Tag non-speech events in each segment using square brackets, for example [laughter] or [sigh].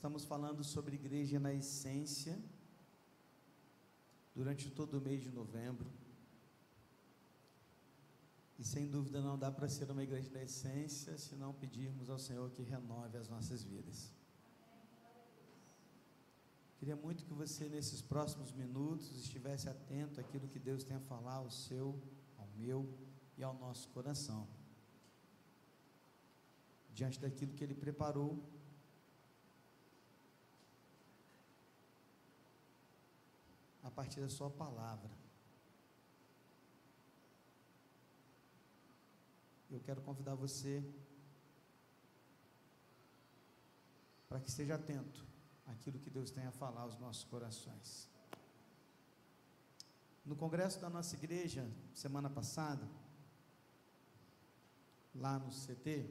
Estamos falando sobre igreja na essência durante todo o mês de novembro. E sem dúvida não dá para ser uma igreja da essência se não pedirmos ao Senhor que renove as nossas vidas. Queria muito que você, nesses próximos minutos, estivesse atento àquilo que Deus tem a falar ao seu, ao meu e ao nosso coração. Diante daquilo que Ele preparou a partir da Sua palavra. Eu quero convidar você para que esteja atento àquilo que Deus tem a falar aos nossos corações. No congresso da nossa igreja, semana passada, lá no CT,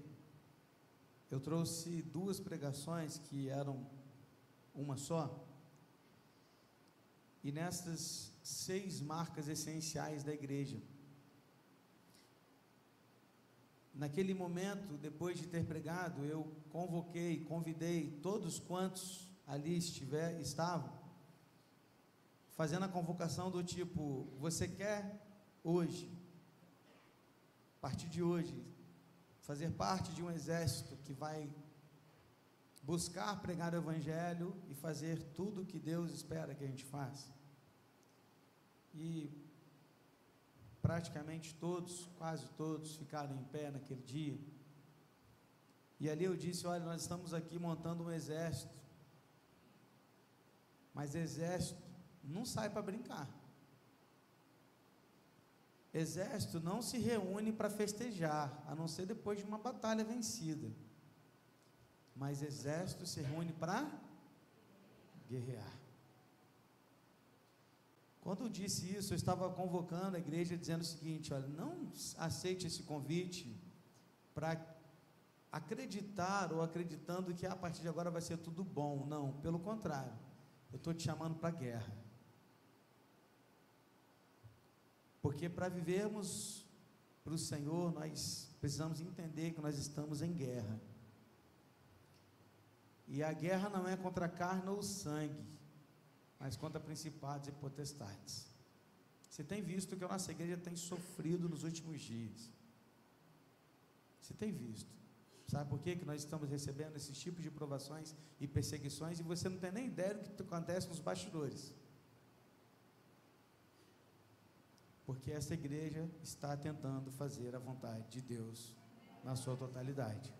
eu trouxe duas pregações que eram uma só, e nessas seis marcas essenciais da igreja. Naquele momento, depois de ter pregado, eu convoquei, convidei todos quantos ali estiver, estavam, fazendo a convocação do tipo: você quer hoje, a partir de hoje, fazer parte de um exército que vai buscar pregar o Evangelho e fazer tudo o que Deus espera que a gente faça. E praticamente todos, quase todos, ficaram em pé naquele dia. E ali eu disse: Olha, nós estamos aqui montando um exército, mas exército não sai para brincar. Exército não se reúne para festejar, a não ser depois de uma batalha vencida mas exército se reúne para guerrear. Quando eu disse isso, eu estava convocando a igreja dizendo o seguinte: olha, não aceite esse convite para acreditar ou acreditando que a partir de agora vai ser tudo bom. Não, pelo contrário, eu estou te chamando para a guerra. Porque para vivermos para o Senhor, nós precisamos entender que nós estamos em guerra. E a guerra não é contra a carne ou sangue, mas contra principados e potestades. Você tem visto que a nossa igreja tem sofrido nos últimos dias. Você tem visto. Sabe por quê? que nós estamos recebendo esses tipos de provações e perseguições e você não tem nem ideia do que acontece nos bastidores? Porque essa igreja está tentando fazer a vontade de Deus na sua totalidade.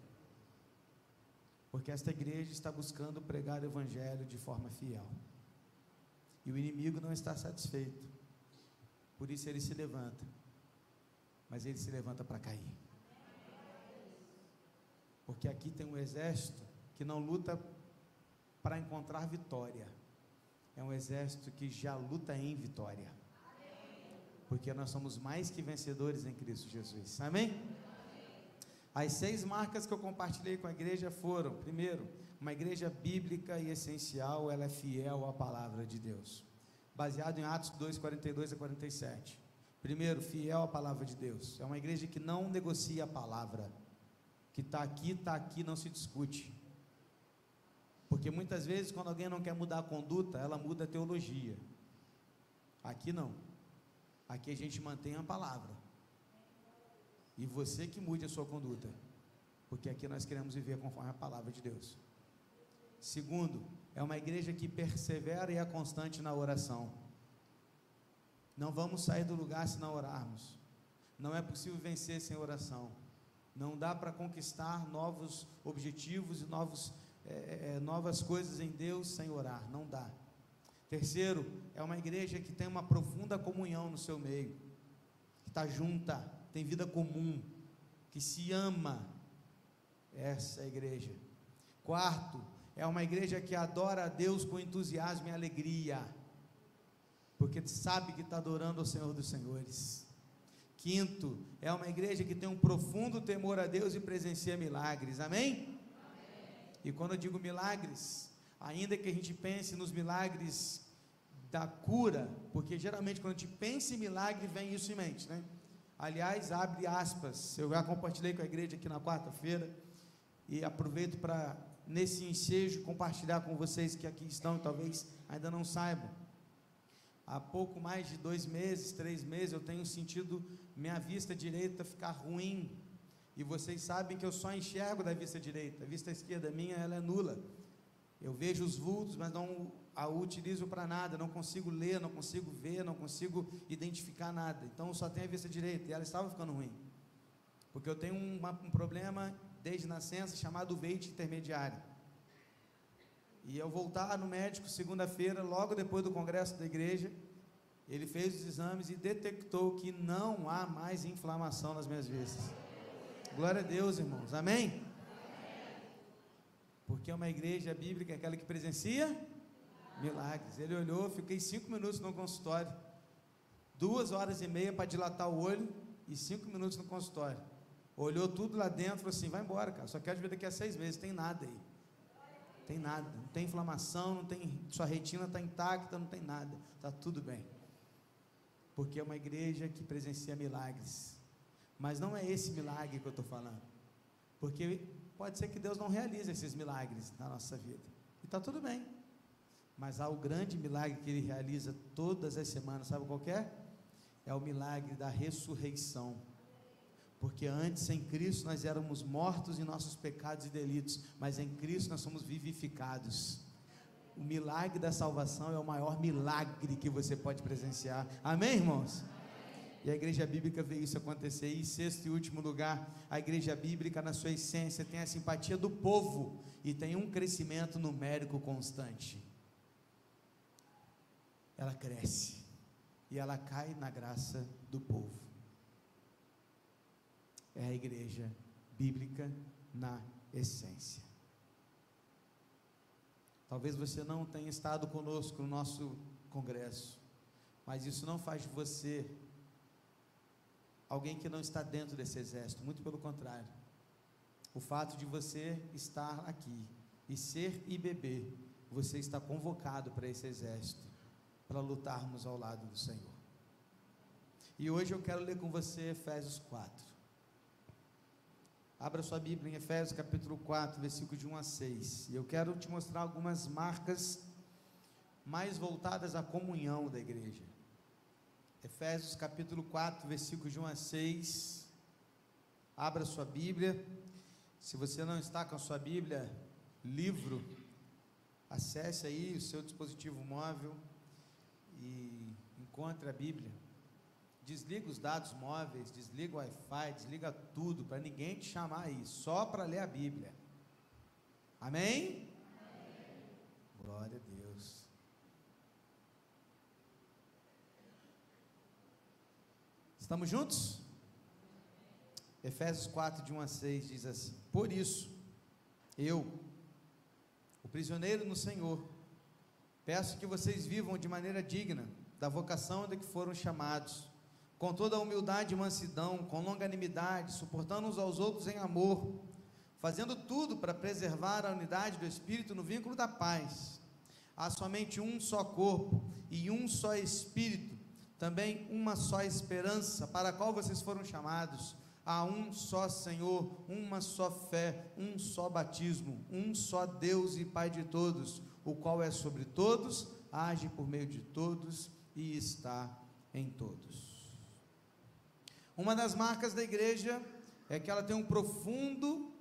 Porque esta igreja está buscando pregar o Evangelho de forma fiel. E o inimigo não está satisfeito. Por isso ele se levanta. Mas ele se levanta para cair. Porque aqui tem um exército que não luta para encontrar vitória. É um exército que já luta em vitória. Porque nós somos mais que vencedores em Cristo Jesus. Amém? As seis marcas que eu compartilhei com a igreja foram: primeiro, uma igreja bíblica e essencial, ela é fiel à palavra de Deus, baseado em Atos 2, 42 a 47. Primeiro, fiel à palavra de Deus, é uma igreja que não negocia a palavra, que está aqui, está aqui, não se discute. Porque muitas vezes, quando alguém não quer mudar a conduta, ela muda a teologia. Aqui não. Aqui a gente mantém a palavra. E você que mude a sua conduta, porque aqui nós queremos viver conforme a palavra de Deus. Segundo, é uma igreja que persevera e é constante na oração. Não vamos sair do lugar se não orarmos. Não é possível vencer sem oração. Não dá para conquistar novos objetivos e novos, é, é, novas coisas em Deus sem orar. Não dá. Terceiro, é uma igreja que tem uma profunda comunhão no seu meio, que está junta, tem vida comum, que se ama. Essa é a igreja. Quarto, é uma igreja que adora a Deus com entusiasmo e alegria, porque sabe que está adorando o Senhor dos Senhores. Quinto, é uma igreja que tem um profundo temor a Deus e presencia milagres, amém? amém? E quando eu digo milagres, ainda que a gente pense nos milagres da cura, porque geralmente quando a gente pensa em milagre, vem isso em mente, né? Aliás, abre aspas, eu já compartilhei com a igreja aqui na quarta-feira e aproveito para nesse ensejo compartilhar com vocês que aqui estão e talvez ainda não saibam. Há pouco mais de dois meses, três meses, eu tenho sentido minha vista direita ficar ruim. E vocês sabem que eu só enxergo da vista direita. A vista esquerda minha, ela é nula. Eu vejo os vultos, mas não a utilizo para nada. Não consigo ler, não consigo ver, não consigo identificar nada. Então, só tenho a vista direita. E ela estava ficando ruim. Porque eu tenho um problema desde nascença chamado veite intermediário. E eu voltar no médico segunda-feira, logo depois do congresso da igreja, ele fez os exames e detectou que não há mais inflamação nas minhas vistas. Glória a Deus, irmãos. Amém? Porque é uma igreja bíblica, aquela que presencia milagres. Ele olhou, fiquei cinco minutos no consultório, duas horas e meia para dilatar o olho e cinco minutos no consultório. Olhou tudo lá dentro, falou assim: vai embora, cara. Só quero ver daqui a seis meses. Tem nada aí. Tem nada. Não tem inflamação, não tem. Sua retina está intacta, não tem nada. Está tudo bem. Porque é uma igreja que presencia milagres. Mas não é esse milagre que eu estou falando. Porque pode ser que Deus não realize esses milagres na nossa vida. E está tudo bem. Mas há o grande milagre que ele realiza todas as semanas, sabe qual é? É o milagre da ressurreição. Porque antes em Cristo nós éramos mortos em nossos pecados e delitos, mas em Cristo nós somos vivificados. O milagre da salvação é o maior milagre que você pode presenciar. Amém, irmãos? E a igreja bíblica vê isso acontecer. E sexto e último lugar, a igreja bíblica, na sua essência, tem a simpatia do povo e tem um crescimento numérico constante. Ela cresce e ela cai na graça do povo é a igreja bíblica na essência. Talvez você não tenha estado conosco no nosso congresso, mas isso não faz de você alguém que não está dentro desse exército, muito pelo contrário. O fato de você estar aqui e ser e beber, você está convocado para esse exército, para lutarmos ao lado do Senhor. E hoje eu quero ler com você Efésios 4. Abra sua Bíblia em Efésios capítulo 4, versículo de 1 a 6. E eu quero te mostrar algumas marcas mais voltadas à comunhão da igreja. Efésios capítulo 4, versículo de 1 a 6. Abra sua Bíblia. Se você não está com a sua Bíblia, livro, acesse aí o seu dispositivo móvel e encontre a Bíblia. Desliga os dados móveis, desliga o Wi-Fi, desliga tudo, para ninguém te chamar aí, só para ler a Bíblia. Amém? Amém? Glória a Deus. Estamos juntos? Efésios 4, de 1 a 6 diz assim: Por isso, eu, o prisioneiro no Senhor, peço que vocês vivam de maneira digna da vocação da que foram chamados com toda a humildade e mansidão, com longanimidade, suportando uns aos outros em amor, fazendo tudo para preservar a unidade do Espírito no vínculo da paz. Há somente um só corpo e um só Espírito, também uma só esperança para a qual vocês foram chamados. Há um só Senhor, uma só fé, um só batismo, um só Deus e Pai de todos, o qual é sobre todos, age por meio de todos e está em todos. Uma das marcas da igreja é que ela tem um profundo,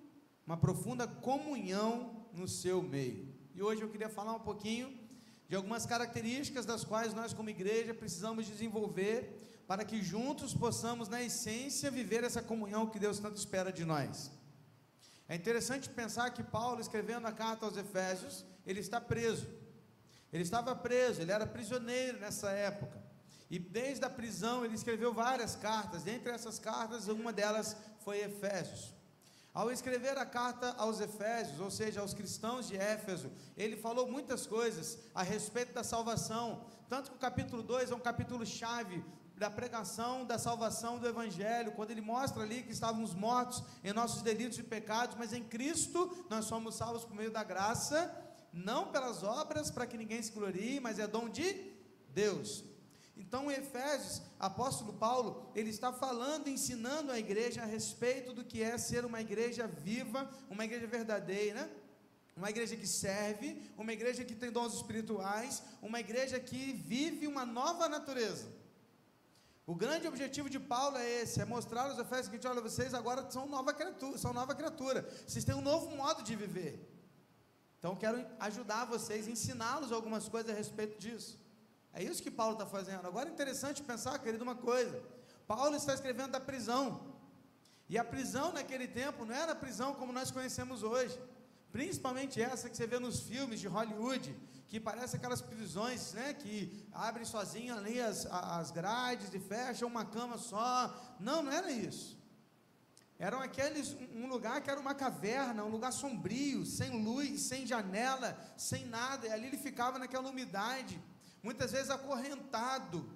uma profunda comunhão no seu meio. E hoje eu queria falar um pouquinho de algumas características das quais nós, como igreja, precisamos desenvolver para que juntos possamos, na essência, viver essa comunhão que Deus tanto espera de nós. É interessante pensar que Paulo, escrevendo a carta aos Efésios, ele está preso. Ele estava preso, ele era prisioneiro nessa época. E desde a prisão ele escreveu várias cartas, dentre essas cartas, uma delas foi Efésios. Ao escrever a carta aos Efésios, ou seja, aos cristãos de Éfeso, ele falou muitas coisas a respeito da salvação, tanto que o capítulo 2 é um capítulo chave da pregação da salvação do Evangelho, quando ele mostra ali que estávamos mortos em nossos delitos e pecados, mas em Cristo nós somos salvos por meio da graça, não pelas obras para que ninguém se glorie, mas é dom de Deus. Então, em Efésios, apóstolo Paulo, ele está falando, ensinando a igreja a respeito do que é ser uma igreja viva, uma igreja verdadeira, uma igreja que serve, uma igreja que tem dons espirituais, uma igreja que vive uma nova natureza. O grande objetivo de Paulo é esse, é mostrar aos Efésios que, olha, vocês agora são nova criatura, são nova criatura, vocês têm um novo modo de viver. Então quero ajudar vocês, ensiná-los algumas coisas a respeito disso. É isso que Paulo está fazendo. Agora é interessante pensar, querido, uma coisa. Paulo está escrevendo da prisão. E a prisão naquele tempo não era a prisão como nós conhecemos hoje. Principalmente essa que você vê nos filmes de Hollywood, que parece aquelas prisões, né, que abrem sozinho ali as, as grades e fecham uma cama só. Não, não era isso. Eram aqueles, um lugar que era uma caverna, um lugar sombrio, sem luz, sem janela, sem nada, e ali ele ficava naquela umidade, muitas vezes acorrentado,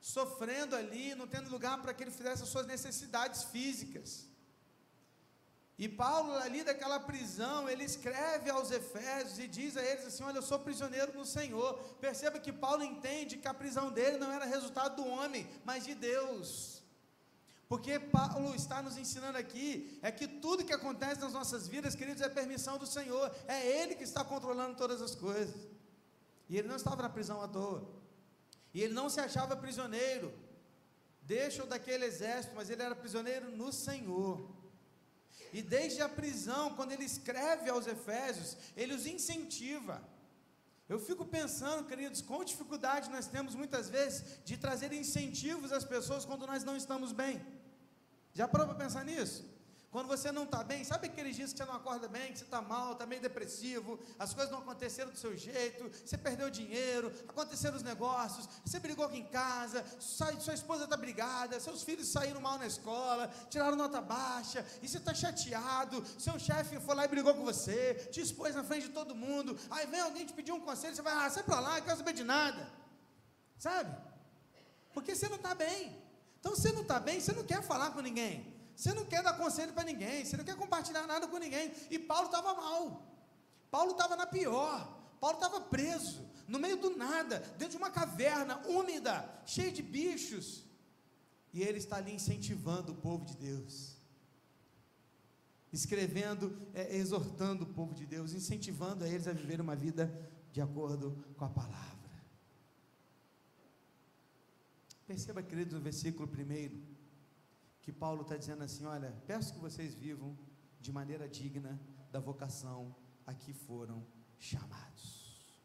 sofrendo ali, não tendo lugar para que ele fizesse as suas necessidades físicas. E Paulo, ali daquela prisão, ele escreve aos Efésios e diz a eles assim: Olha, eu sou prisioneiro no Senhor. Perceba que Paulo entende que a prisão dele não era resultado do homem, mas de Deus. Porque Paulo está nos ensinando aqui é que tudo que acontece nas nossas vidas, queridos, é permissão do Senhor. É Ele que está controlando todas as coisas. E ele não estava na prisão à toa. E ele não se achava prisioneiro. Deixa-o daquele exército, mas ele era prisioneiro no Senhor. E desde a prisão, quando ele escreve aos Efésios, ele os incentiva. Eu fico pensando, queridos, qual dificuldade nós temos muitas vezes de trazer incentivos às pessoas quando nós não estamos bem. Já parou para pensar nisso? Quando você não está bem, sabe aqueles dias que você não acorda bem, que você está mal, está meio depressivo, as coisas não aconteceram do seu jeito, você perdeu dinheiro, aconteceram os negócios, você brigou aqui em casa, sua, sua esposa está brigada, seus filhos saíram mal na escola, tiraram nota baixa, e você está chateado, seu chefe foi lá e brigou com você, te expôs na frente de todo mundo, aí vem alguém te pedir um conselho, você vai, ah, sai para lá, não quero saber de nada, sabe? Porque você não está bem. Então, você não está bem, você não quer falar com ninguém. Você não quer dar conselho para ninguém, você não quer compartilhar nada com ninguém. E Paulo estava mal. Paulo estava na pior. Paulo estava preso, no meio do nada, dentro de uma caverna úmida, cheia de bichos. E ele está ali incentivando o povo de Deus, escrevendo, é, exortando o povo de Deus, incentivando a eles a viver uma vida de acordo com a palavra. Perceba, queridos, no versículo primeiro que Paulo está dizendo assim: olha, peço que vocês vivam de maneira digna da vocação a que foram chamados.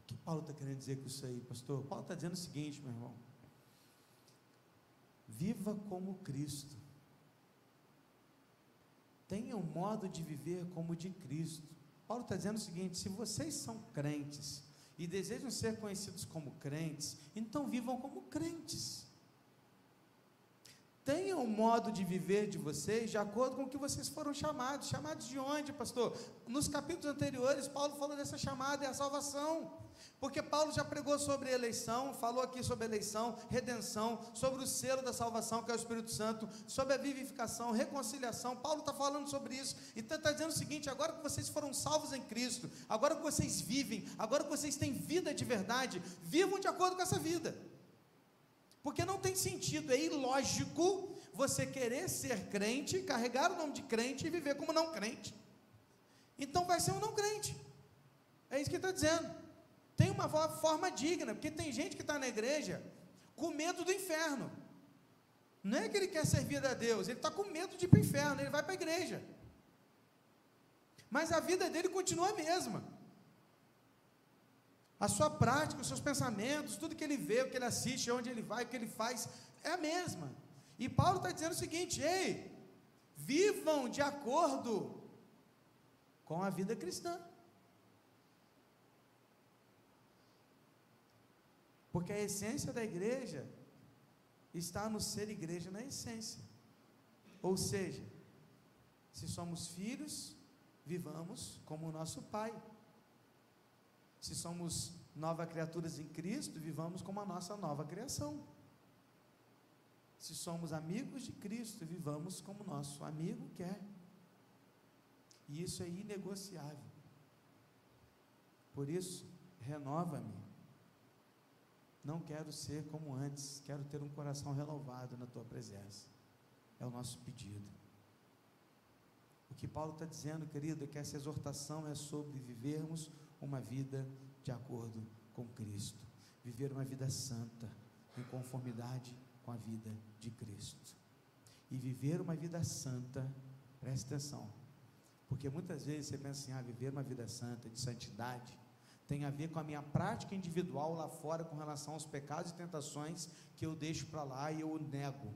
O que Paulo está querendo dizer com isso aí, pastor? Paulo está dizendo o seguinte, meu irmão: viva como Cristo. Tenha um modo de viver como de Cristo. Paulo está dizendo o seguinte: se vocês são crentes e desejam ser conhecidos como crentes, então vivam como crentes tenham um modo de viver de vocês de acordo com o que vocês foram chamados. Chamados de onde, pastor? Nos capítulos anteriores, Paulo falou dessa chamada, é a salvação. Porque Paulo já pregou sobre eleição, falou aqui sobre eleição, redenção, sobre o selo da salvação, que é o Espírito Santo, sobre a vivificação, reconciliação. Paulo está falando sobre isso. Então está dizendo o seguinte: agora que vocês foram salvos em Cristo, agora que vocês vivem, agora que vocês têm vida de verdade, vivam de acordo com essa vida. Porque não tem sentido, é ilógico você querer ser crente, carregar o nome de crente e viver como não crente. Então vai ser um não crente. É isso que está dizendo. Tem uma forma digna, porque tem gente que está na igreja com medo do inferno. Não é que ele quer servir a Deus, ele está com medo de ir para o inferno, ele vai para a igreja. Mas a vida dele continua a mesma a sua prática, os seus pensamentos, tudo que ele vê, o que ele assiste, onde ele vai, o que ele faz, é a mesma. E Paulo está dizendo o seguinte: ei, vivam de acordo com a vida cristã. Porque a essência da igreja está no ser igreja na essência. Ou seja, se somos filhos, vivamos como o nosso Pai. Se somos nova criaturas em Cristo, vivamos como a nossa nova criação. Se somos amigos de Cristo, vivamos como nosso amigo quer. E isso é inegociável. Por isso, renova-me. Não quero ser como antes, quero ter um coração renovado na tua presença. É o nosso pedido. O que Paulo está dizendo, querido, é que essa exortação é sobre vivermos uma vida de acordo com Cristo, viver uma vida santa, em conformidade com a vida de Cristo. E viver uma vida santa, preste atenção, porque muitas vezes você pensa assim, ah, viver uma vida santa, de santidade, tem a ver com a minha prática individual lá fora com relação aos pecados e tentações que eu deixo para lá e eu nego.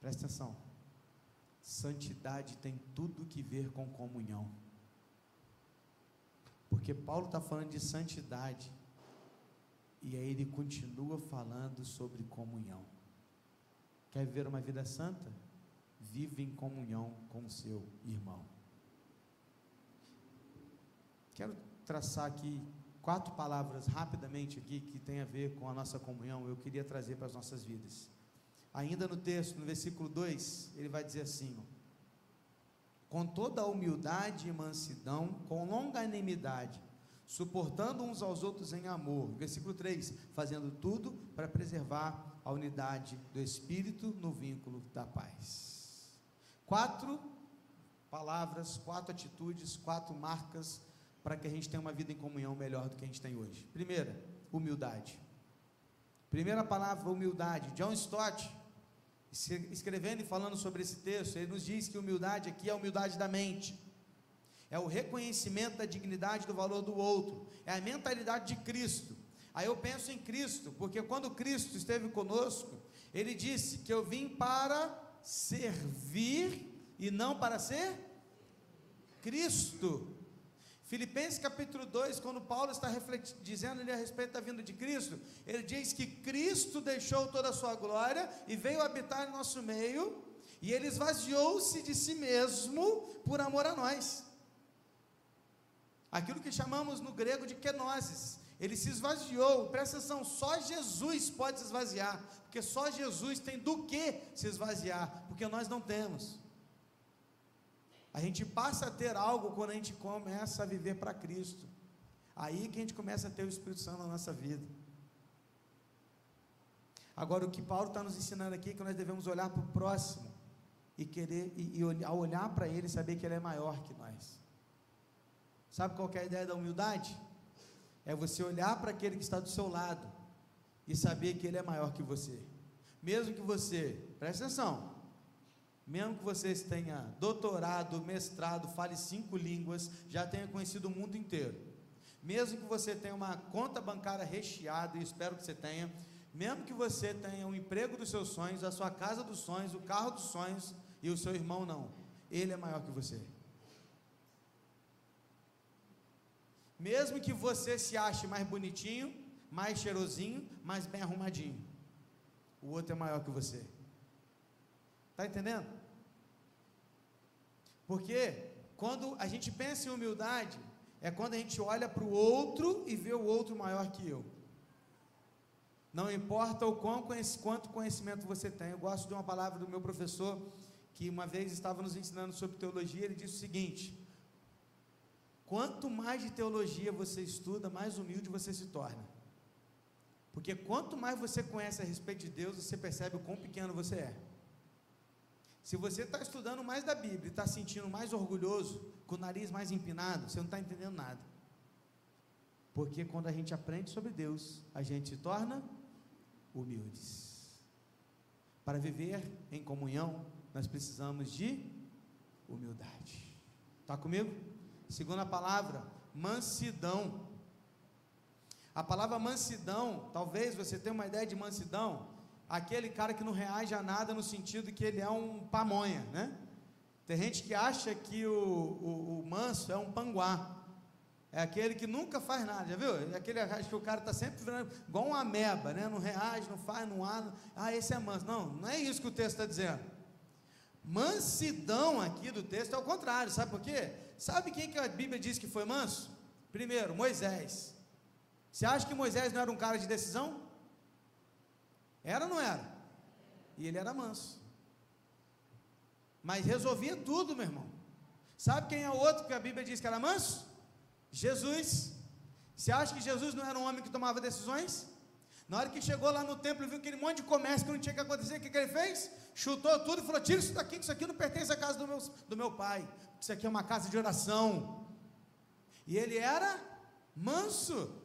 Presta atenção. Santidade tem tudo que ver com comunhão. Porque Paulo está falando de santidade. E aí ele continua falando sobre comunhão. Quer viver uma vida santa? Vive em comunhão com seu irmão. Quero traçar aqui quatro palavras rapidamente aqui que tem a ver com a nossa comunhão, eu queria trazer para as nossas vidas. Ainda no texto, no versículo 2, ele vai dizer assim: ó, com toda a humildade e mansidão, com longanimidade, suportando uns aos outros em amor. Versículo 3: fazendo tudo para preservar a unidade do espírito no vínculo da paz. Quatro palavras, quatro atitudes, quatro marcas para que a gente tenha uma vida em comunhão melhor do que a gente tem hoje. Primeira, humildade. Primeira palavra, humildade. John Stott, escrevendo e falando sobre esse texto, ele nos diz que humildade aqui é a humildade da mente. É o reconhecimento da dignidade do valor do outro. É a mentalidade de Cristo. Aí eu penso em Cristo, porque quando Cristo esteve conosco, ele disse que eu vim para servir e não para ser Cristo. Filipenses capítulo 2, quando Paulo está dizendo a respeito da vinda de Cristo, ele diz que Cristo deixou toda a sua glória e veio habitar em nosso meio, e ele esvaziou-se de si mesmo por amor a nós. Aquilo que chamamos no grego de kenosis, ele se esvaziou, presta atenção, só Jesus pode se esvaziar, porque só Jesus tem do que se esvaziar, porque nós não temos. A gente passa a ter algo quando a gente começa a viver para Cristo. Aí que a gente começa a ter o Espírito Santo na nossa vida. Agora, o que Paulo está nos ensinando aqui é que nós devemos olhar para o próximo e querer, e, e ao olhar para ele, saber que ele é maior que nós. Sabe qual é a ideia da humildade? É você olhar para aquele que está do seu lado e saber que ele é maior que você. Mesmo que você, preste atenção, mesmo que você tenha doutorado, mestrado, fale cinco línguas, já tenha conhecido o mundo inteiro, mesmo que você tenha uma conta bancária recheada, e espero que você tenha, mesmo que você tenha um emprego dos seus sonhos, a sua casa dos sonhos, o carro dos sonhos, e o seu irmão não, ele é maior que você. Mesmo que você se ache mais bonitinho, mais cheirosinho, mais bem arrumadinho, o outro é maior que você. Está entendendo? Porque quando a gente pensa em humildade, é quando a gente olha para o outro e vê o outro maior que eu. Não importa o quão, quanto conhecimento você tem. Eu gosto de uma palavra do meu professor, que uma vez estava nos ensinando sobre teologia, ele disse o seguinte: quanto mais de teologia você estuda, mais humilde você se torna. Porque quanto mais você conhece a respeito de Deus, você percebe o quão pequeno você é. Se você está estudando mais da Bíblia e está sentindo mais orgulhoso, com o nariz mais empinado, você não está entendendo nada. Porque quando a gente aprende sobre Deus, a gente se torna humildes. Para viver em comunhão, nós precisamos de humildade. Está comigo? Segunda palavra, mansidão. A palavra mansidão, talvez você tenha uma ideia de mansidão, aquele cara que não reage a nada no sentido que ele é um pamonha, né? Tem gente que acha que o, o, o manso é um panguá. É aquele que nunca faz nada, já viu? É aquele acha que o cara está sempre virando igual uma ameba, né? Não reage, não faz, não há. Ah, esse é manso. Não, não é isso que o texto está dizendo. Mansidão aqui do texto é o contrário, sabe por quê? Sabe quem que a Bíblia diz que foi manso? Primeiro, Moisés. Você acha que Moisés não era um cara de decisão? Era ou não era? E ele era manso. Mas resolvia tudo, meu irmão. Sabe quem é o outro que a Bíblia diz que era manso? Jesus. Você acha que Jesus não era um homem que tomava decisões? Na hora que chegou lá no templo e viu aquele monte de comércio que não tinha que acontecer, o que, que ele fez? Chutou tudo e falou: Tira isso daqui, que isso aqui não pertence à casa do meu, do meu pai. Isso aqui é uma casa de oração. E ele era manso.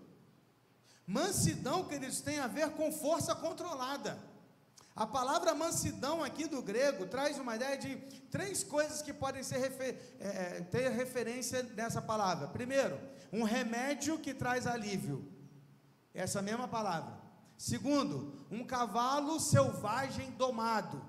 Mansidão, queridos, tem a ver com força controlada. A palavra mansidão aqui do grego traz uma ideia de três coisas que podem ser refer, é, é, ter referência nessa palavra. Primeiro, um remédio que traz alívio. Essa mesma palavra. Segundo, um cavalo selvagem domado.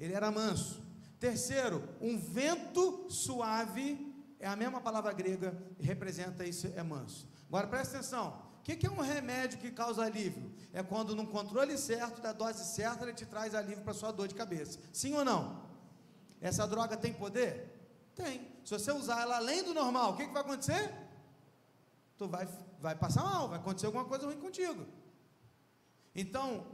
Ele era manso. Terceiro, um vento suave. É a mesma palavra grega, representa isso, é manso. Agora presta atenção. O que, que é um remédio que causa alívio? É quando, no controle certo, da dose certa, ele te traz alívio para sua dor de cabeça. Sim ou não? Essa droga tem poder? Tem. Se você usar ela além do normal, o que, que vai acontecer? Tu vai, vai passar mal, vai acontecer alguma coisa ruim contigo. Então,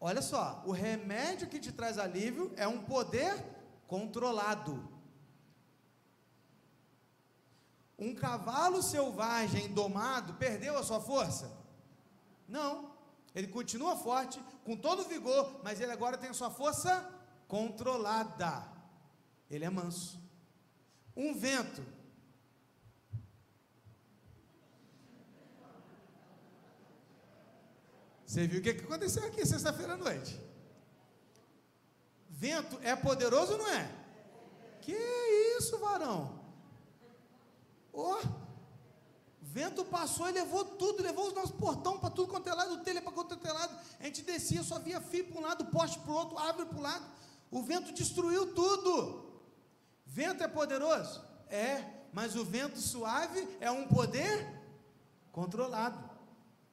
olha só, o remédio que te traz alívio é um poder controlado. Um cavalo selvagem domado perdeu a sua força? Não. Ele continua forte, com todo vigor, mas ele agora tem a sua força controlada. Ele é manso. Um vento. Você viu o que aconteceu aqui sexta-feira à noite? Vento é poderoso não é? Que isso, varão? Ó, oh, vento passou e levou tudo, levou os nossos portão para tudo quanto é lado, o telha para quanto é lado. A gente descia, só via fio para um lado, poste para o outro, árvore para o lado. O vento destruiu tudo. Vento é poderoso? É, mas o vento suave é um poder controlado.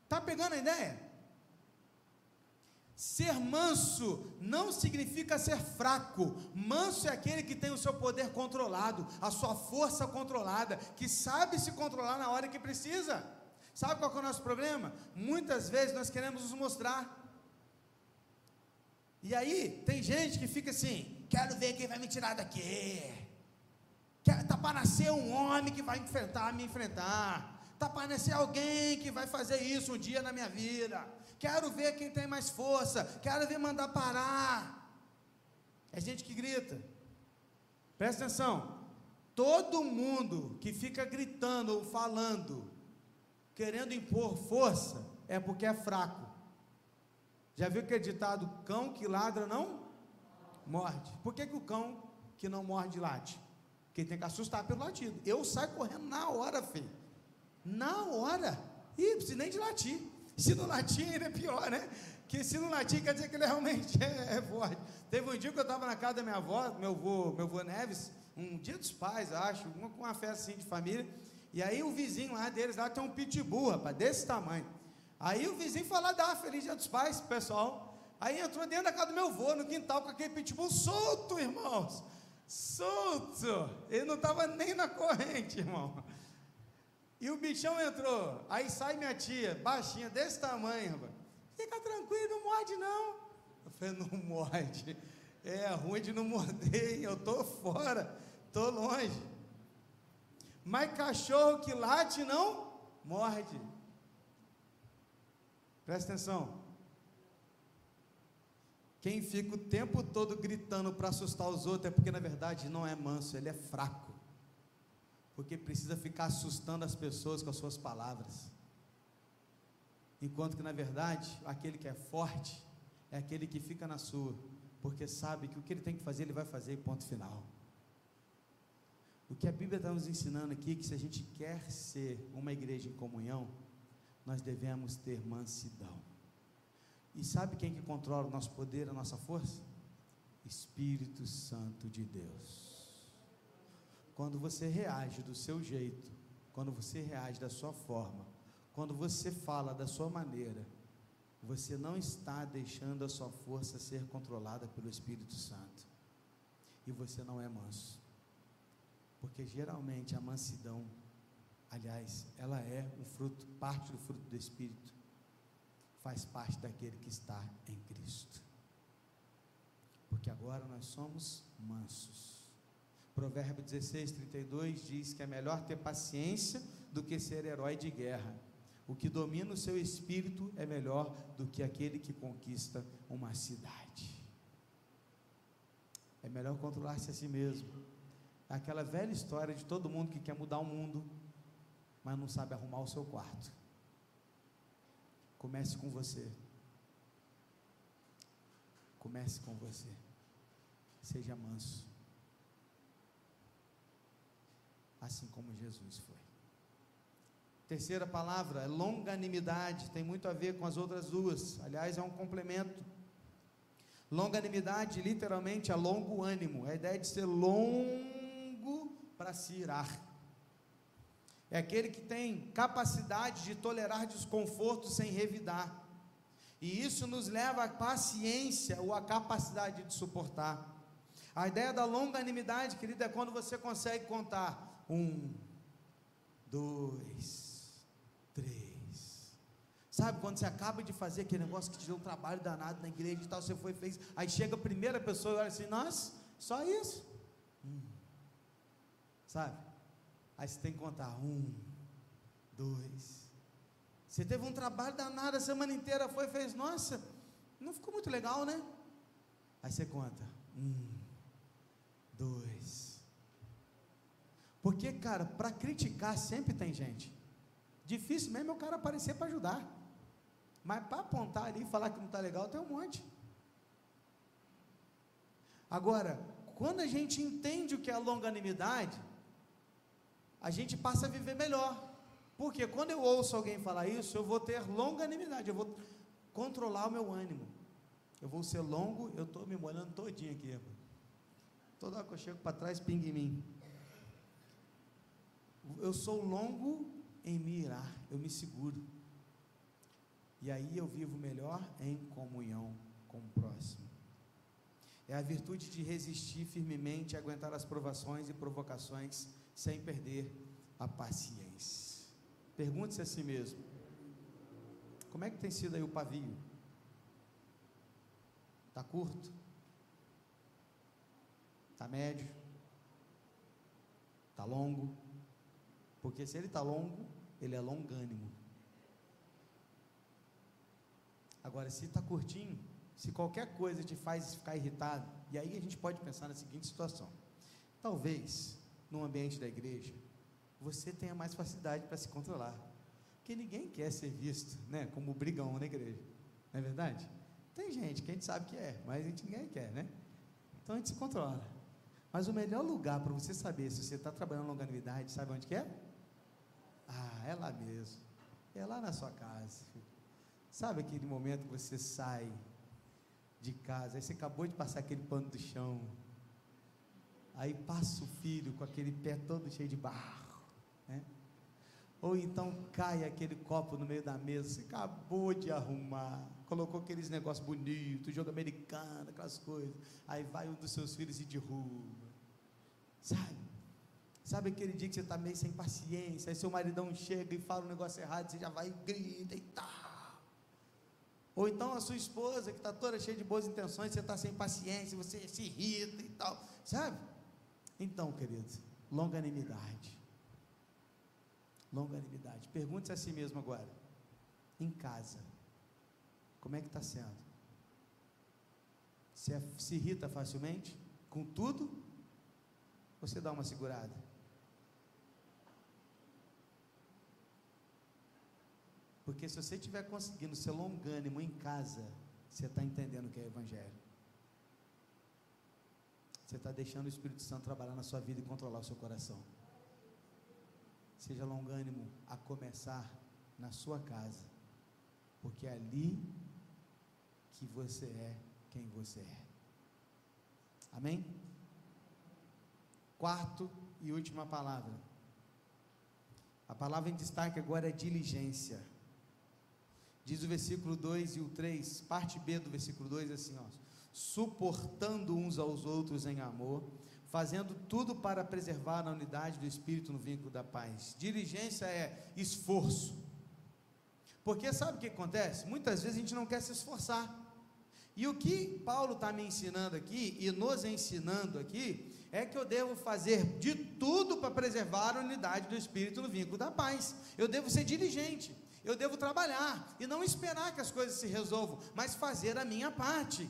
Tá pegando a ideia? Ser manso não significa ser fraco. Manso é aquele que tem o seu poder controlado, a sua força controlada, que sabe se controlar na hora que precisa. Sabe qual é o nosso problema? Muitas vezes nós queremos nos mostrar. E aí, tem gente que fica assim: quero ver quem vai me tirar daqui. Quer, tá para nascer um homem que vai enfrentar, me enfrentar. Tá para nascer alguém que vai fazer isso um dia na minha vida Quero ver quem tem mais força. Quero ver mandar parar. É gente que grita. Presta atenção. Todo mundo que fica gritando ou falando, querendo impor força, é porque é fraco. Já viu que é ditado: cão que ladra não morde. Por que, que o cão que não morde late? Porque tem que assustar pelo latido. Eu saio correndo na hora, filho. Na hora. Ih, precisa nem de latir. Se no latim ainda é pior, né? Que se no latim quer dizer que ele realmente [laughs] é, forte. Teve um dia que eu estava na casa da minha avó, meu avô, meu avô Neves, um dia dos pais, acho, uma, uma festa assim de família. E aí o vizinho lá deles lá tem um pitbull, rapaz, desse tamanho. Aí o vizinho foi lá feliz dia dos pais, pessoal. Aí entrou dentro da casa do meu avô, no quintal, com aquele pitbull solto, irmãos. Solto. Ele não estava nem na corrente, irmão. E o bichão entrou. Aí sai minha tia, baixinha, desse tamanho, rapaz. Fica tranquilo, não morde não. Eu falei, não morde. É ruim de não morder, eu tô fora, tô longe. Mas cachorro que late não morde. Presta atenção. Quem fica o tempo todo gritando para assustar os outros é porque na verdade não é manso, ele é fraco porque precisa ficar assustando as pessoas com as suas palavras. Enquanto que, na verdade, aquele que é forte é aquele que fica na sua, porque sabe que o que ele tem que fazer, ele vai fazer, ponto final. O que a Bíblia está nos ensinando aqui é que se a gente quer ser uma igreja em comunhão, nós devemos ter mansidão. E sabe quem que controla o nosso poder, a nossa força? Espírito Santo de Deus. Quando você reage do seu jeito, quando você reage da sua forma, quando você fala da sua maneira, você não está deixando a sua força ser controlada pelo Espírito Santo. E você não é manso. Porque geralmente a mansidão, aliás, ela é um fruto, parte do fruto do Espírito, faz parte daquele que está em Cristo. Porque agora nós somos mansos. Provérbio 16, 32 diz que é melhor ter paciência do que ser herói de guerra. O que domina o seu espírito é melhor do que aquele que conquista uma cidade. É melhor controlar-se a si mesmo. É aquela velha história de todo mundo que quer mudar o mundo, mas não sabe arrumar o seu quarto. Comece com você. Comece com você. Seja manso. Assim como Jesus foi. Terceira palavra é longanimidade, tem muito a ver com as outras duas. Aliás, é um complemento. Longanimidade, literalmente, é longo ânimo. É a ideia de ser longo para se irar. É aquele que tem capacidade de tolerar desconforto sem revidar. E isso nos leva à paciência ou à capacidade de suportar. A ideia da longanimidade, querida, é quando você consegue contar um, dois, três. Sabe quando você acaba de fazer aquele negócio que te deu um trabalho danado na igreja e tal, você foi fez, aí chega a primeira pessoa e olha assim, nossa, só isso. Hum. Sabe? Aí você tem que contar um, dois. Você teve um trabalho danado a semana inteira, foi fez, nossa, não ficou muito legal, né? Aí você conta, um, dois. Porque, cara, para criticar sempre tem gente. Difícil mesmo é o cara aparecer para ajudar. Mas para apontar ali e falar que não está legal, tem um monte. Agora, quando a gente entende o que é longanimidade, a gente passa a viver melhor. Porque quando eu ouço alguém falar isso, eu vou ter longanimidade, eu vou controlar o meu ânimo. Eu vou ser longo, eu estou me molhando todinho aqui. Toda hora que eu chego para trás, pinga em mim. Eu sou longo em me irar, eu me seguro. E aí eu vivo melhor em comunhão com o próximo. É a virtude de resistir firmemente, aguentar as provações e provocações sem perder a paciência. Pergunte-se a si mesmo: como é que tem sido aí o pavio? Está curto? Está médio? Está longo? Porque se ele está longo, ele é longânimo. Agora, se está curtinho, se qualquer coisa te faz ficar irritado, e aí a gente pode pensar na seguinte situação: talvez no ambiente da igreja você tenha mais facilidade para se controlar, porque ninguém quer ser visto, né, como brigão na igreja, não é verdade? Tem gente que a gente sabe que é, mas a gente ninguém quer, né? Então a gente se controla. Mas o melhor lugar para você saber se você está trabalhando longanimidade, sabe onde que é? Ah, é lá mesmo. É lá na sua casa. Sabe aquele momento que você sai de casa, aí você acabou de passar aquele pano do chão. Aí passa o filho com aquele pé todo cheio de barro, né? Ou então cai aquele copo no meio da mesa, você acabou de arrumar, colocou aqueles negócios bonitos, jogo americano, aquelas coisas. Aí vai um dos seus filhos e derruba. Sabe? Sabe aquele dia que você está meio sem paciência, aí seu maridão chega e fala um negócio errado, você já vai e grita e tal. Ou então a sua esposa, que está toda cheia de boas intenções, você está sem paciência, você se irrita e tal. Sabe? Então, queridos, longanimidade. Longanimidade. Pergunte-se a si mesmo agora. Em casa, como é que está sendo? Você se irrita facilmente? Com tudo? Você dá uma segurada? Porque se você estiver conseguindo ser longânimo em casa, você está entendendo o que é Evangelho. Você está deixando o Espírito Santo trabalhar na sua vida e controlar o seu coração. Seja longânimo a começar na sua casa, porque é ali que você é quem você é. Amém? Quarto e última palavra. A palavra em destaque agora é diligência. Diz o versículo 2 e o 3, parte B do versículo 2 assim, ó, suportando uns aos outros em amor, fazendo tudo para preservar a unidade do espírito no vínculo da paz. Diligência é esforço. Porque sabe o que acontece? Muitas vezes a gente não quer se esforçar. E o que Paulo está me ensinando aqui e nos ensinando aqui é que eu devo fazer de tudo para preservar a unidade do espírito no vínculo da paz. Eu devo ser diligente. Eu devo trabalhar e não esperar que as coisas se resolvam, mas fazer a minha parte.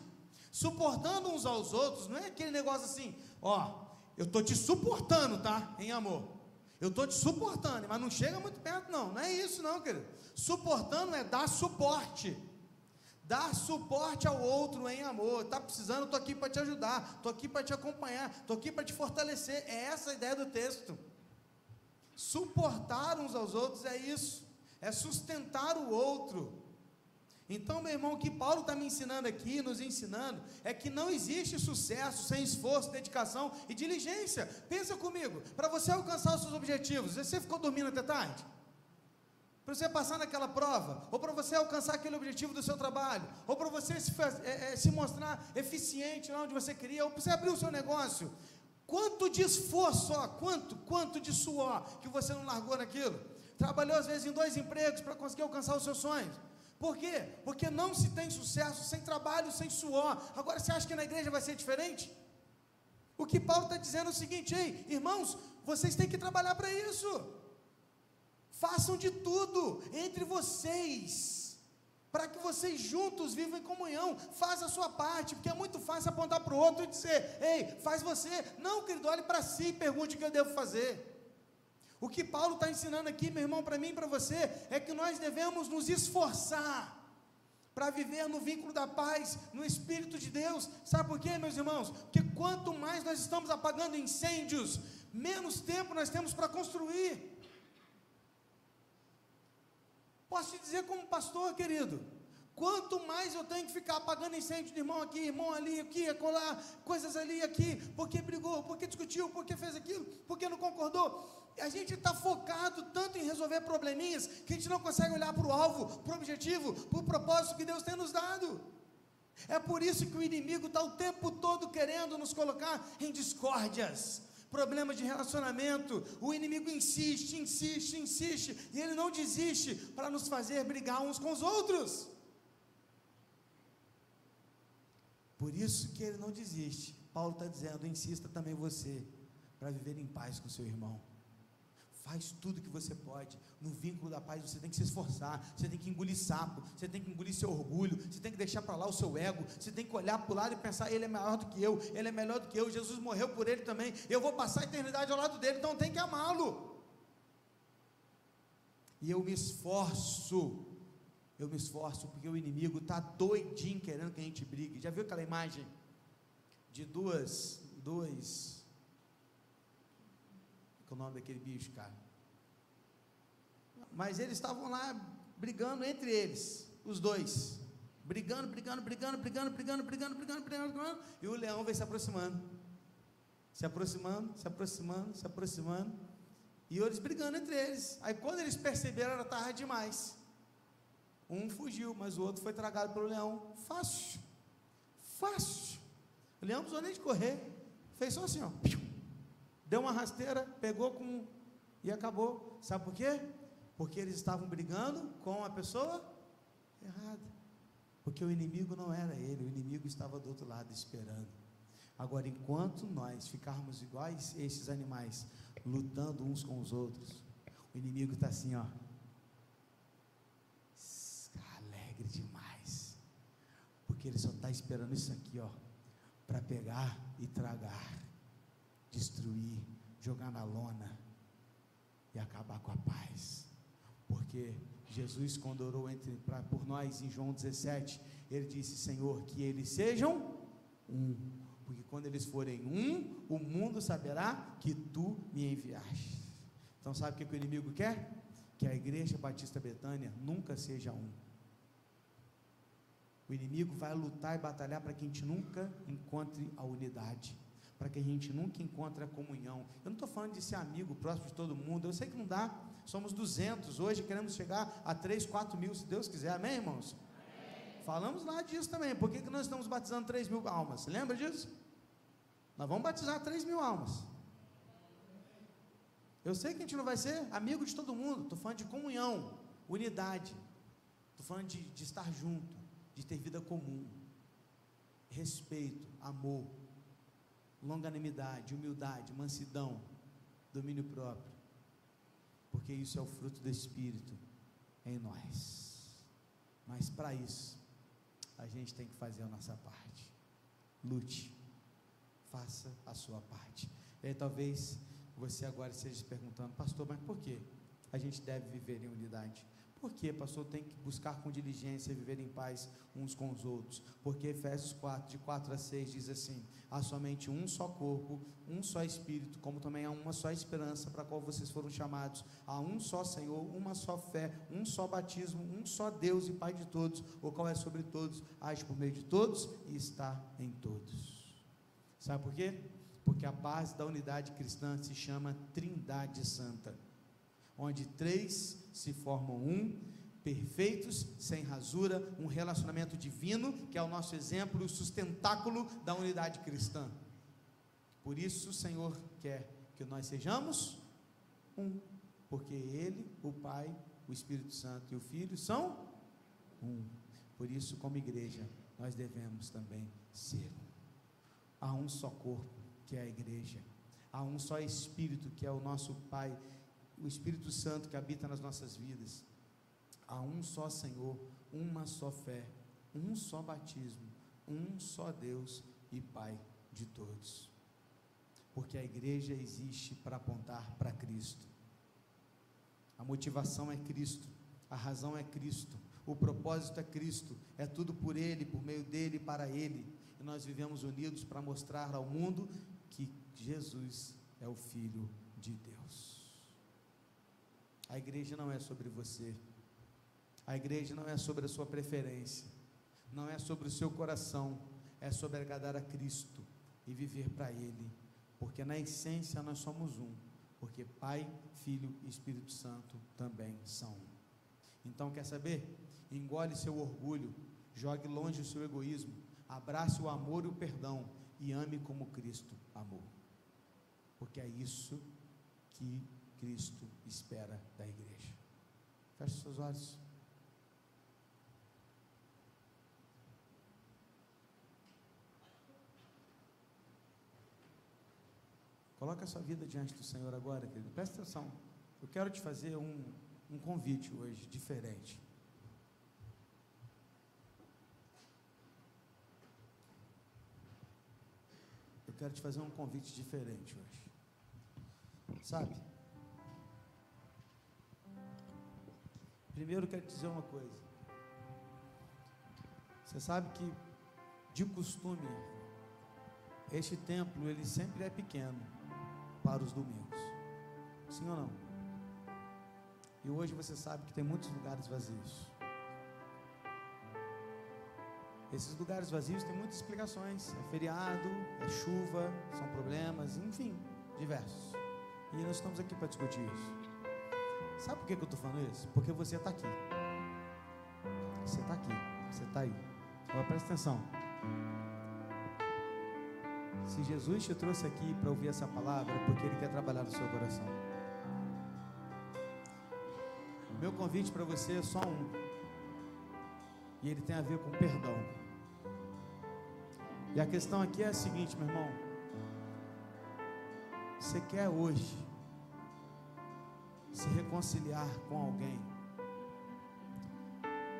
Suportando uns aos outros, não é aquele negócio assim, ó, eu estou te suportando, tá? Em amor. Eu estou te suportando, mas não chega muito perto, não. Não é isso, não, querido. Suportando é dar suporte. Dar suporte ao outro em amor. Está precisando, estou aqui para te ajudar. Estou aqui para te acompanhar. Estou aqui para te fortalecer. É essa a ideia do texto. Suportar uns aos outros é isso. É sustentar o outro. Então, meu irmão, o que Paulo está me ensinando aqui, nos ensinando, é que não existe sucesso sem esforço, dedicação e diligência. Pensa comigo, para você alcançar os seus objetivos, você ficou dormindo até tarde? Para você passar naquela prova, ou para você alcançar aquele objetivo do seu trabalho, ou para você se, é, é, se mostrar eficiente lá onde você queria, ou para você abrir o seu negócio. Quanto de esforço, ó, quanto, quanto de suor que você não largou naquilo? Trabalhou às vezes em dois empregos para conseguir alcançar os seus sonhos. Por quê? Porque não se tem sucesso sem trabalho, sem suor. Agora você acha que na igreja vai ser diferente? O que Paulo está dizendo é o seguinte, ei, irmãos, vocês têm que trabalhar para isso. Façam de tudo entre vocês, para que vocês juntos vivam em comunhão. Faz a sua parte, porque é muito fácil apontar para o outro e dizer, ei, faz você. Não, querido, olhe para si e pergunte o que eu devo fazer. O que Paulo está ensinando aqui, meu irmão, para mim e para você, é que nós devemos nos esforçar para viver no vínculo da paz, no Espírito de Deus. Sabe por quê, meus irmãos? Porque quanto mais nós estamos apagando incêndios, menos tempo nós temos para construir. Posso te dizer como pastor, querido, Quanto mais eu tenho que ficar apagando incêndio de irmão aqui, irmão ali, aqui, acolá, coisas ali, aqui, porque brigou, porque discutiu, porque fez aquilo, porque não concordou a gente está focado tanto em resolver probleminhas que a gente não consegue olhar para o alvo, para o objetivo, para o propósito que Deus tem nos dado. É por isso que o inimigo está o tempo todo querendo nos colocar em discórdias, problemas de relacionamento. O inimigo insiste, insiste, insiste, e ele não desiste para nos fazer brigar uns com os outros. Por isso que ele não desiste. Paulo está dizendo: insista também você, para viver em paz com seu irmão. Faz tudo que você pode. No vínculo da paz, você tem que se esforçar. Você tem que engolir sapo. Você tem que engolir seu orgulho. Você tem que deixar para lá o seu ego. Você tem que olhar para o lado e pensar: Ele é maior do que eu. Ele é melhor do que eu. Jesus morreu por ele também. Eu vou passar a eternidade ao lado dele. Então tem que amá-lo. E eu me esforço. Eu me esforço porque o inimigo está doidinho querendo que a gente brigue. Já viu aquela imagem de duas, dois que é o nome daquele bicho, cara. Mas eles estavam lá brigando entre eles, os dois. Brigando, brigando, brigando, brigando, brigando, brigando, brigando, brigando, brigando. E o leão vem se aproximando. Se aproximando, se aproximando, se aproximando. E eles brigando entre eles. Aí quando eles perceberam, era tarde demais. Um fugiu, mas o outro foi tragado pelo leão. Fácil. Fácil. O leão precisou nem de correr. Fez só assim, ó deu uma rasteira, pegou com e acabou. Sabe por quê? Porque eles estavam brigando com a pessoa errada. Porque o inimigo não era ele, o inimigo estava do outro lado esperando. Agora, enquanto nós ficarmos iguais esses animais, lutando uns com os outros, o inimigo está assim, ó. Alegre demais. Porque ele só está esperando isso aqui, ó. Para pegar e tragar destruir, jogar na lona e acabar com a paz. Porque Jesus, quando orou entre, pra, por nós em João 17, ele disse: Senhor, que eles sejam um. Porque quando eles forem um, o mundo saberá que tu me enviaste. Então, sabe o que, que o inimigo quer? Que a igreja Batista Betânia nunca seja um. O inimigo vai lutar e batalhar para que a gente nunca encontre a unidade para que a gente nunca encontre a comunhão. Eu não estou falando de ser amigo próximo de todo mundo, eu sei que não dá, somos 200, hoje queremos chegar a 3, 4 mil, se Deus quiser, amém, irmãos? Amém. Falamos lá disso também, por que, que nós estamos batizando 3 mil almas? Lembra disso? Nós vamos batizar 3 mil almas. Eu sei que a gente não vai ser amigo de todo mundo, estou falando de comunhão, unidade, estou falando de, de estar junto, de ter vida comum, respeito, amor, longanimidade, humildade, mansidão, domínio próprio. Porque isso é o fruto do Espírito. em nós. Mas para isso, a gente tem que fazer a nossa parte. Lute, faça a sua parte. E aí, talvez você agora esteja se perguntando, pastor, mas por que a gente deve viver em unidade? Porque, pastor, tem que buscar com diligência viver em paz uns com os outros. Porque Efésios 4, de 4 a 6 diz assim: há somente um só corpo, um só espírito, como também há uma só esperança para a qual vocês foram chamados. Há um só Senhor, uma só fé, um só batismo, um só Deus e Pai de todos, o qual é sobre todos, age por meio de todos e está em todos. Sabe por quê? Porque a base da unidade cristã se chama Trindade Santa onde três se formam um, perfeitos, sem rasura, um relacionamento divino, que é o nosso exemplo o sustentáculo da unidade cristã. Por isso o Senhor quer que nós sejamos um, porque Ele, o Pai, o Espírito Santo e o Filho são um. Por isso, como igreja, nós devemos também ser. Há um só corpo, que é a igreja. Há um só Espírito, que é o nosso Pai o Espírito Santo que habita nas nossas vidas. Há um só Senhor, uma só fé, um só batismo, um só Deus e Pai de todos. Porque a igreja existe para apontar para Cristo. A motivação é Cristo, a razão é Cristo, o propósito é Cristo, é tudo por Ele, por meio dele para Ele. E nós vivemos unidos para mostrar ao mundo que Jesus é o Filho de Deus. A igreja não é sobre você. A igreja não é sobre a sua preferência. Não é sobre o seu coração. É sobre agradar a Cristo e viver para Ele. Porque na essência nós somos um. Porque Pai, Filho e Espírito Santo também são um. Então, quer saber? Engole seu orgulho. Jogue longe o seu egoísmo. Abrace o amor e o perdão. E ame como Cristo amou. Porque é isso que Cristo espera da igreja. Feche seus olhos. Coloque a sua vida diante do Senhor agora, querido. Presta atenção. Eu quero te fazer um, um convite hoje, diferente. Eu quero te fazer um convite diferente hoje. Sabe? Primeiro quero dizer uma coisa. Você sabe que de costume este templo ele sempre é pequeno para os domingos. Sim ou não? E hoje você sabe que tem muitos lugares vazios. Esses lugares vazios têm muitas explicações. É feriado, é chuva, são problemas, enfim, diversos. E nós estamos aqui para discutir isso. Sabe por que, eu estou falando isso? Porque você está aqui. Você está aqui. Você está aí. Agora presta atenção. Se Jesus te trouxe aqui para ouvir essa palavra, é porque Ele quer trabalhar no seu coração. Meu convite para você é só um. E ele tem a ver com perdão. E a questão aqui é a seguinte, meu irmão. Você quer hoje se reconciliar com alguém.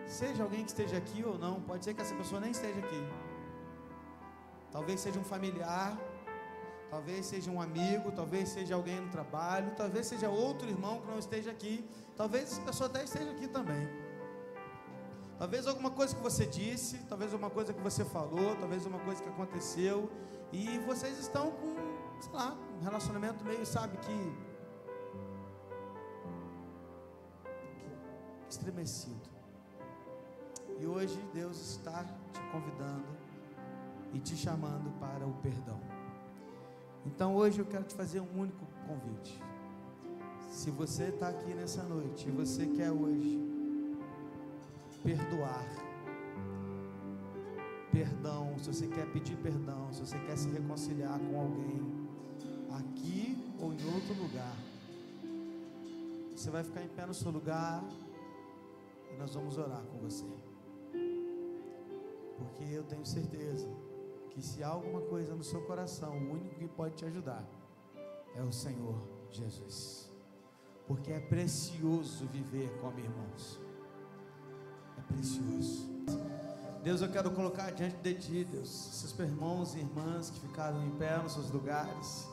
Seja alguém que esteja aqui ou não, pode ser que essa pessoa nem esteja aqui. Talvez seja um familiar, talvez seja um amigo, talvez seja alguém no trabalho, talvez seja outro irmão que não esteja aqui, talvez essa pessoa até esteja aqui também. Talvez alguma coisa que você disse, talvez alguma coisa que você falou, talvez uma coisa que aconteceu, e vocês estão com, sei lá, um relacionamento meio, sabe, que estremecido. E hoje Deus está te convidando e te chamando para o perdão. Então hoje eu quero te fazer um único convite. Se você está aqui nessa noite e você quer hoje perdoar, perdão, se você quer pedir perdão, se você quer se reconciliar com alguém, aqui ou em outro lugar, você vai ficar em pé no seu lugar e nós vamos orar com você. Porque eu tenho certeza que se há alguma coisa no seu coração, o único que pode te ajudar é o Senhor Jesus. Porque é precioso viver como irmãos. precioso. Deus, eu quero colocar diante de Ti, Deus, esses irmãos e irmãs que ficaram em pé nos seus lugares.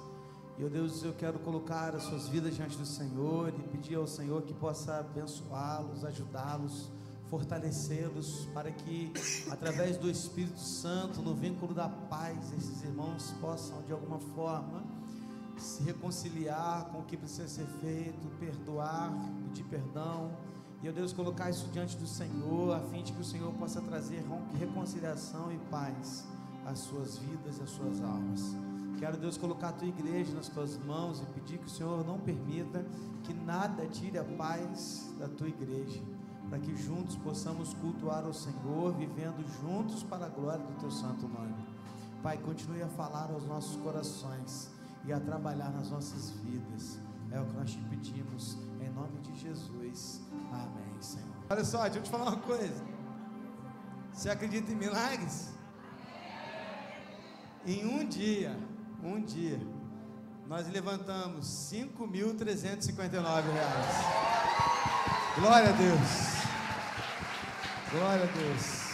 E, oh Deus, eu quero colocar as suas vidas diante do Senhor e pedir ao Senhor que possa abençoá-los, ajudá-los, fortalecê-los, para que, através do Espírito Santo, no vínculo da paz, esses irmãos possam, de alguma forma, se reconciliar com o que precisa ser feito, perdoar, pedir perdão. E, ó Deus, colocar isso diante do Senhor, a fim de que o Senhor possa trazer reconciliação e paz às suas vidas e às suas almas. Quero, Deus, colocar a tua igreja nas tuas mãos e pedir que o Senhor não permita que nada tire a paz da tua igreja, para que juntos possamos cultuar o Senhor, vivendo juntos para a glória do teu santo nome. Pai, continue a falar aos nossos corações e a trabalhar nas nossas vidas. É o que nós te pedimos, em nome de Jesus. Amém, Senhor. Olha só, deixa eu te falar uma coisa. Você acredita em milagres? Em um dia um dia, nós levantamos 5.359 reais. Glória a Deus. Glória a Deus.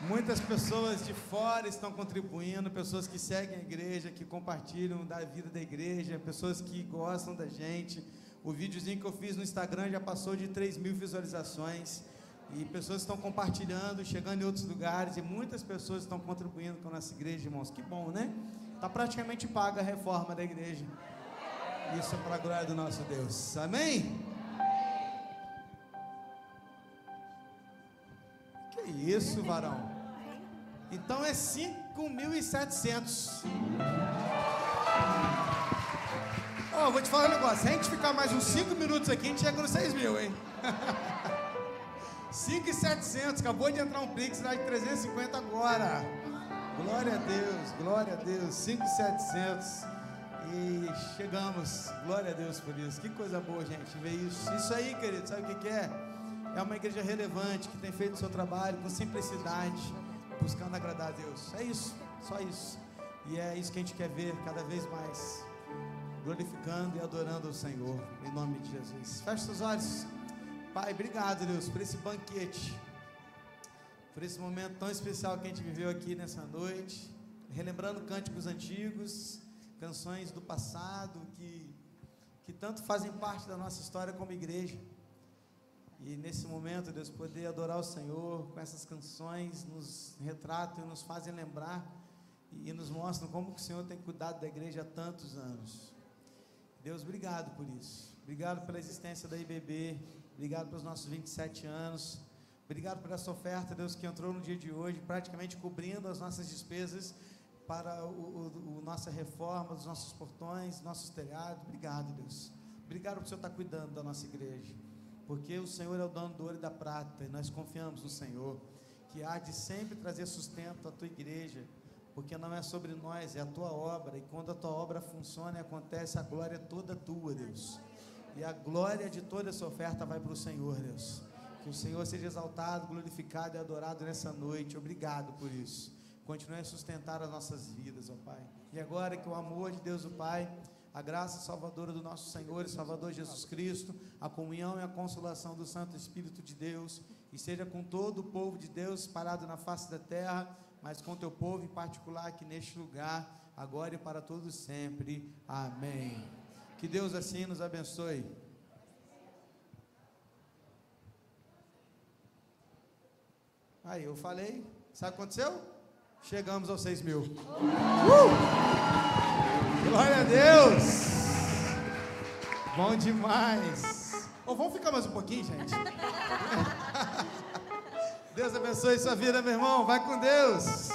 Muitas pessoas de fora estão contribuindo, pessoas que seguem a igreja, que compartilham da vida da igreja, pessoas que gostam da gente. O videozinho que eu fiz no Instagram já passou de 3 mil visualizações. E pessoas estão compartilhando, chegando em outros lugares, e muitas pessoas estão contribuindo com a nossa igreja, irmãos. Que bom, né? Está praticamente paga a reforma da igreja. Isso é para a glória do nosso Deus. Amém? Que isso, varão? Então é 5.700. Ó, oh, vou te falar um negócio. Se a gente ficar mais uns 5 minutos aqui, a gente chega nos 6 mil, hein? [laughs] 5,700, acabou de entrar um Pix lá de 350 agora. Glória a Deus, glória a Deus, 5,700. E chegamos, glória a Deus por isso. Que coisa boa, gente, ver isso. Isso aí, querido, sabe o que, é? É uma igreja relevante que tem feito o seu trabalho com simplicidade, buscando agradar a Deus. É isso, só isso. E é isso que a gente quer ver cada vez mais, glorificando e adorando o Senhor, em nome de Jesus. Feche seus olhos. Pai, obrigado, Deus, por esse banquete, por esse momento tão especial que a gente viveu aqui nessa noite, relembrando cânticos antigos, canções do passado que, que tanto fazem parte da nossa história como igreja. E nesse momento, Deus, poder adorar o Senhor com essas canções nos retratam e nos fazem lembrar e nos mostram como o Senhor tem cuidado da igreja há tantos anos. Deus, obrigado por isso. Obrigado pela existência da IBB, Obrigado pelos nossos 27 anos. Obrigado por essa oferta, Deus, que entrou no dia de hoje, praticamente cobrindo as nossas despesas para o, nossa reforma dos nossos portões, nossos telhados. Obrigado, Deus. Obrigado por o Senhor estar cuidando da nossa igreja. Porque o Senhor é o dono do ouro e da prata, e nós confiamos no Senhor, que há de sempre trazer sustento à tua igreja, porque não é sobre nós, é a tua obra, e quando a tua obra funciona e acontece, a glória é toda tua, Deus. E a glória de toda essa oferta vai para o Senhor, Deus. Que o Senhor seja exaltado, glorificado e adorado nessa noite. Obrigado por isso. Continue a sustentar as nossas vidas, ó Pai. E agora que o amor de Deus, o Pai, a graça salvadora do nosso Senhor e Salvador Jesus Cristo, a comunhão e a consolação do Santo Espírito de Deus, e seja com todo o povo de Deus parado na face da terra, mas com teu povo em particular aqui neste lugar, agora e para todos sempre. Amém. Que Deus assim nos abençoe. Aí, eu falei, sabe o que aconteceu? Chegamos aos 6 mil. Uh! Glória a Deus! Bom demais! Oh, vamos ficar mais um pouquinho, gente? [laughs] Deus abençoe sua vida, meu irmão. Vai com Deus.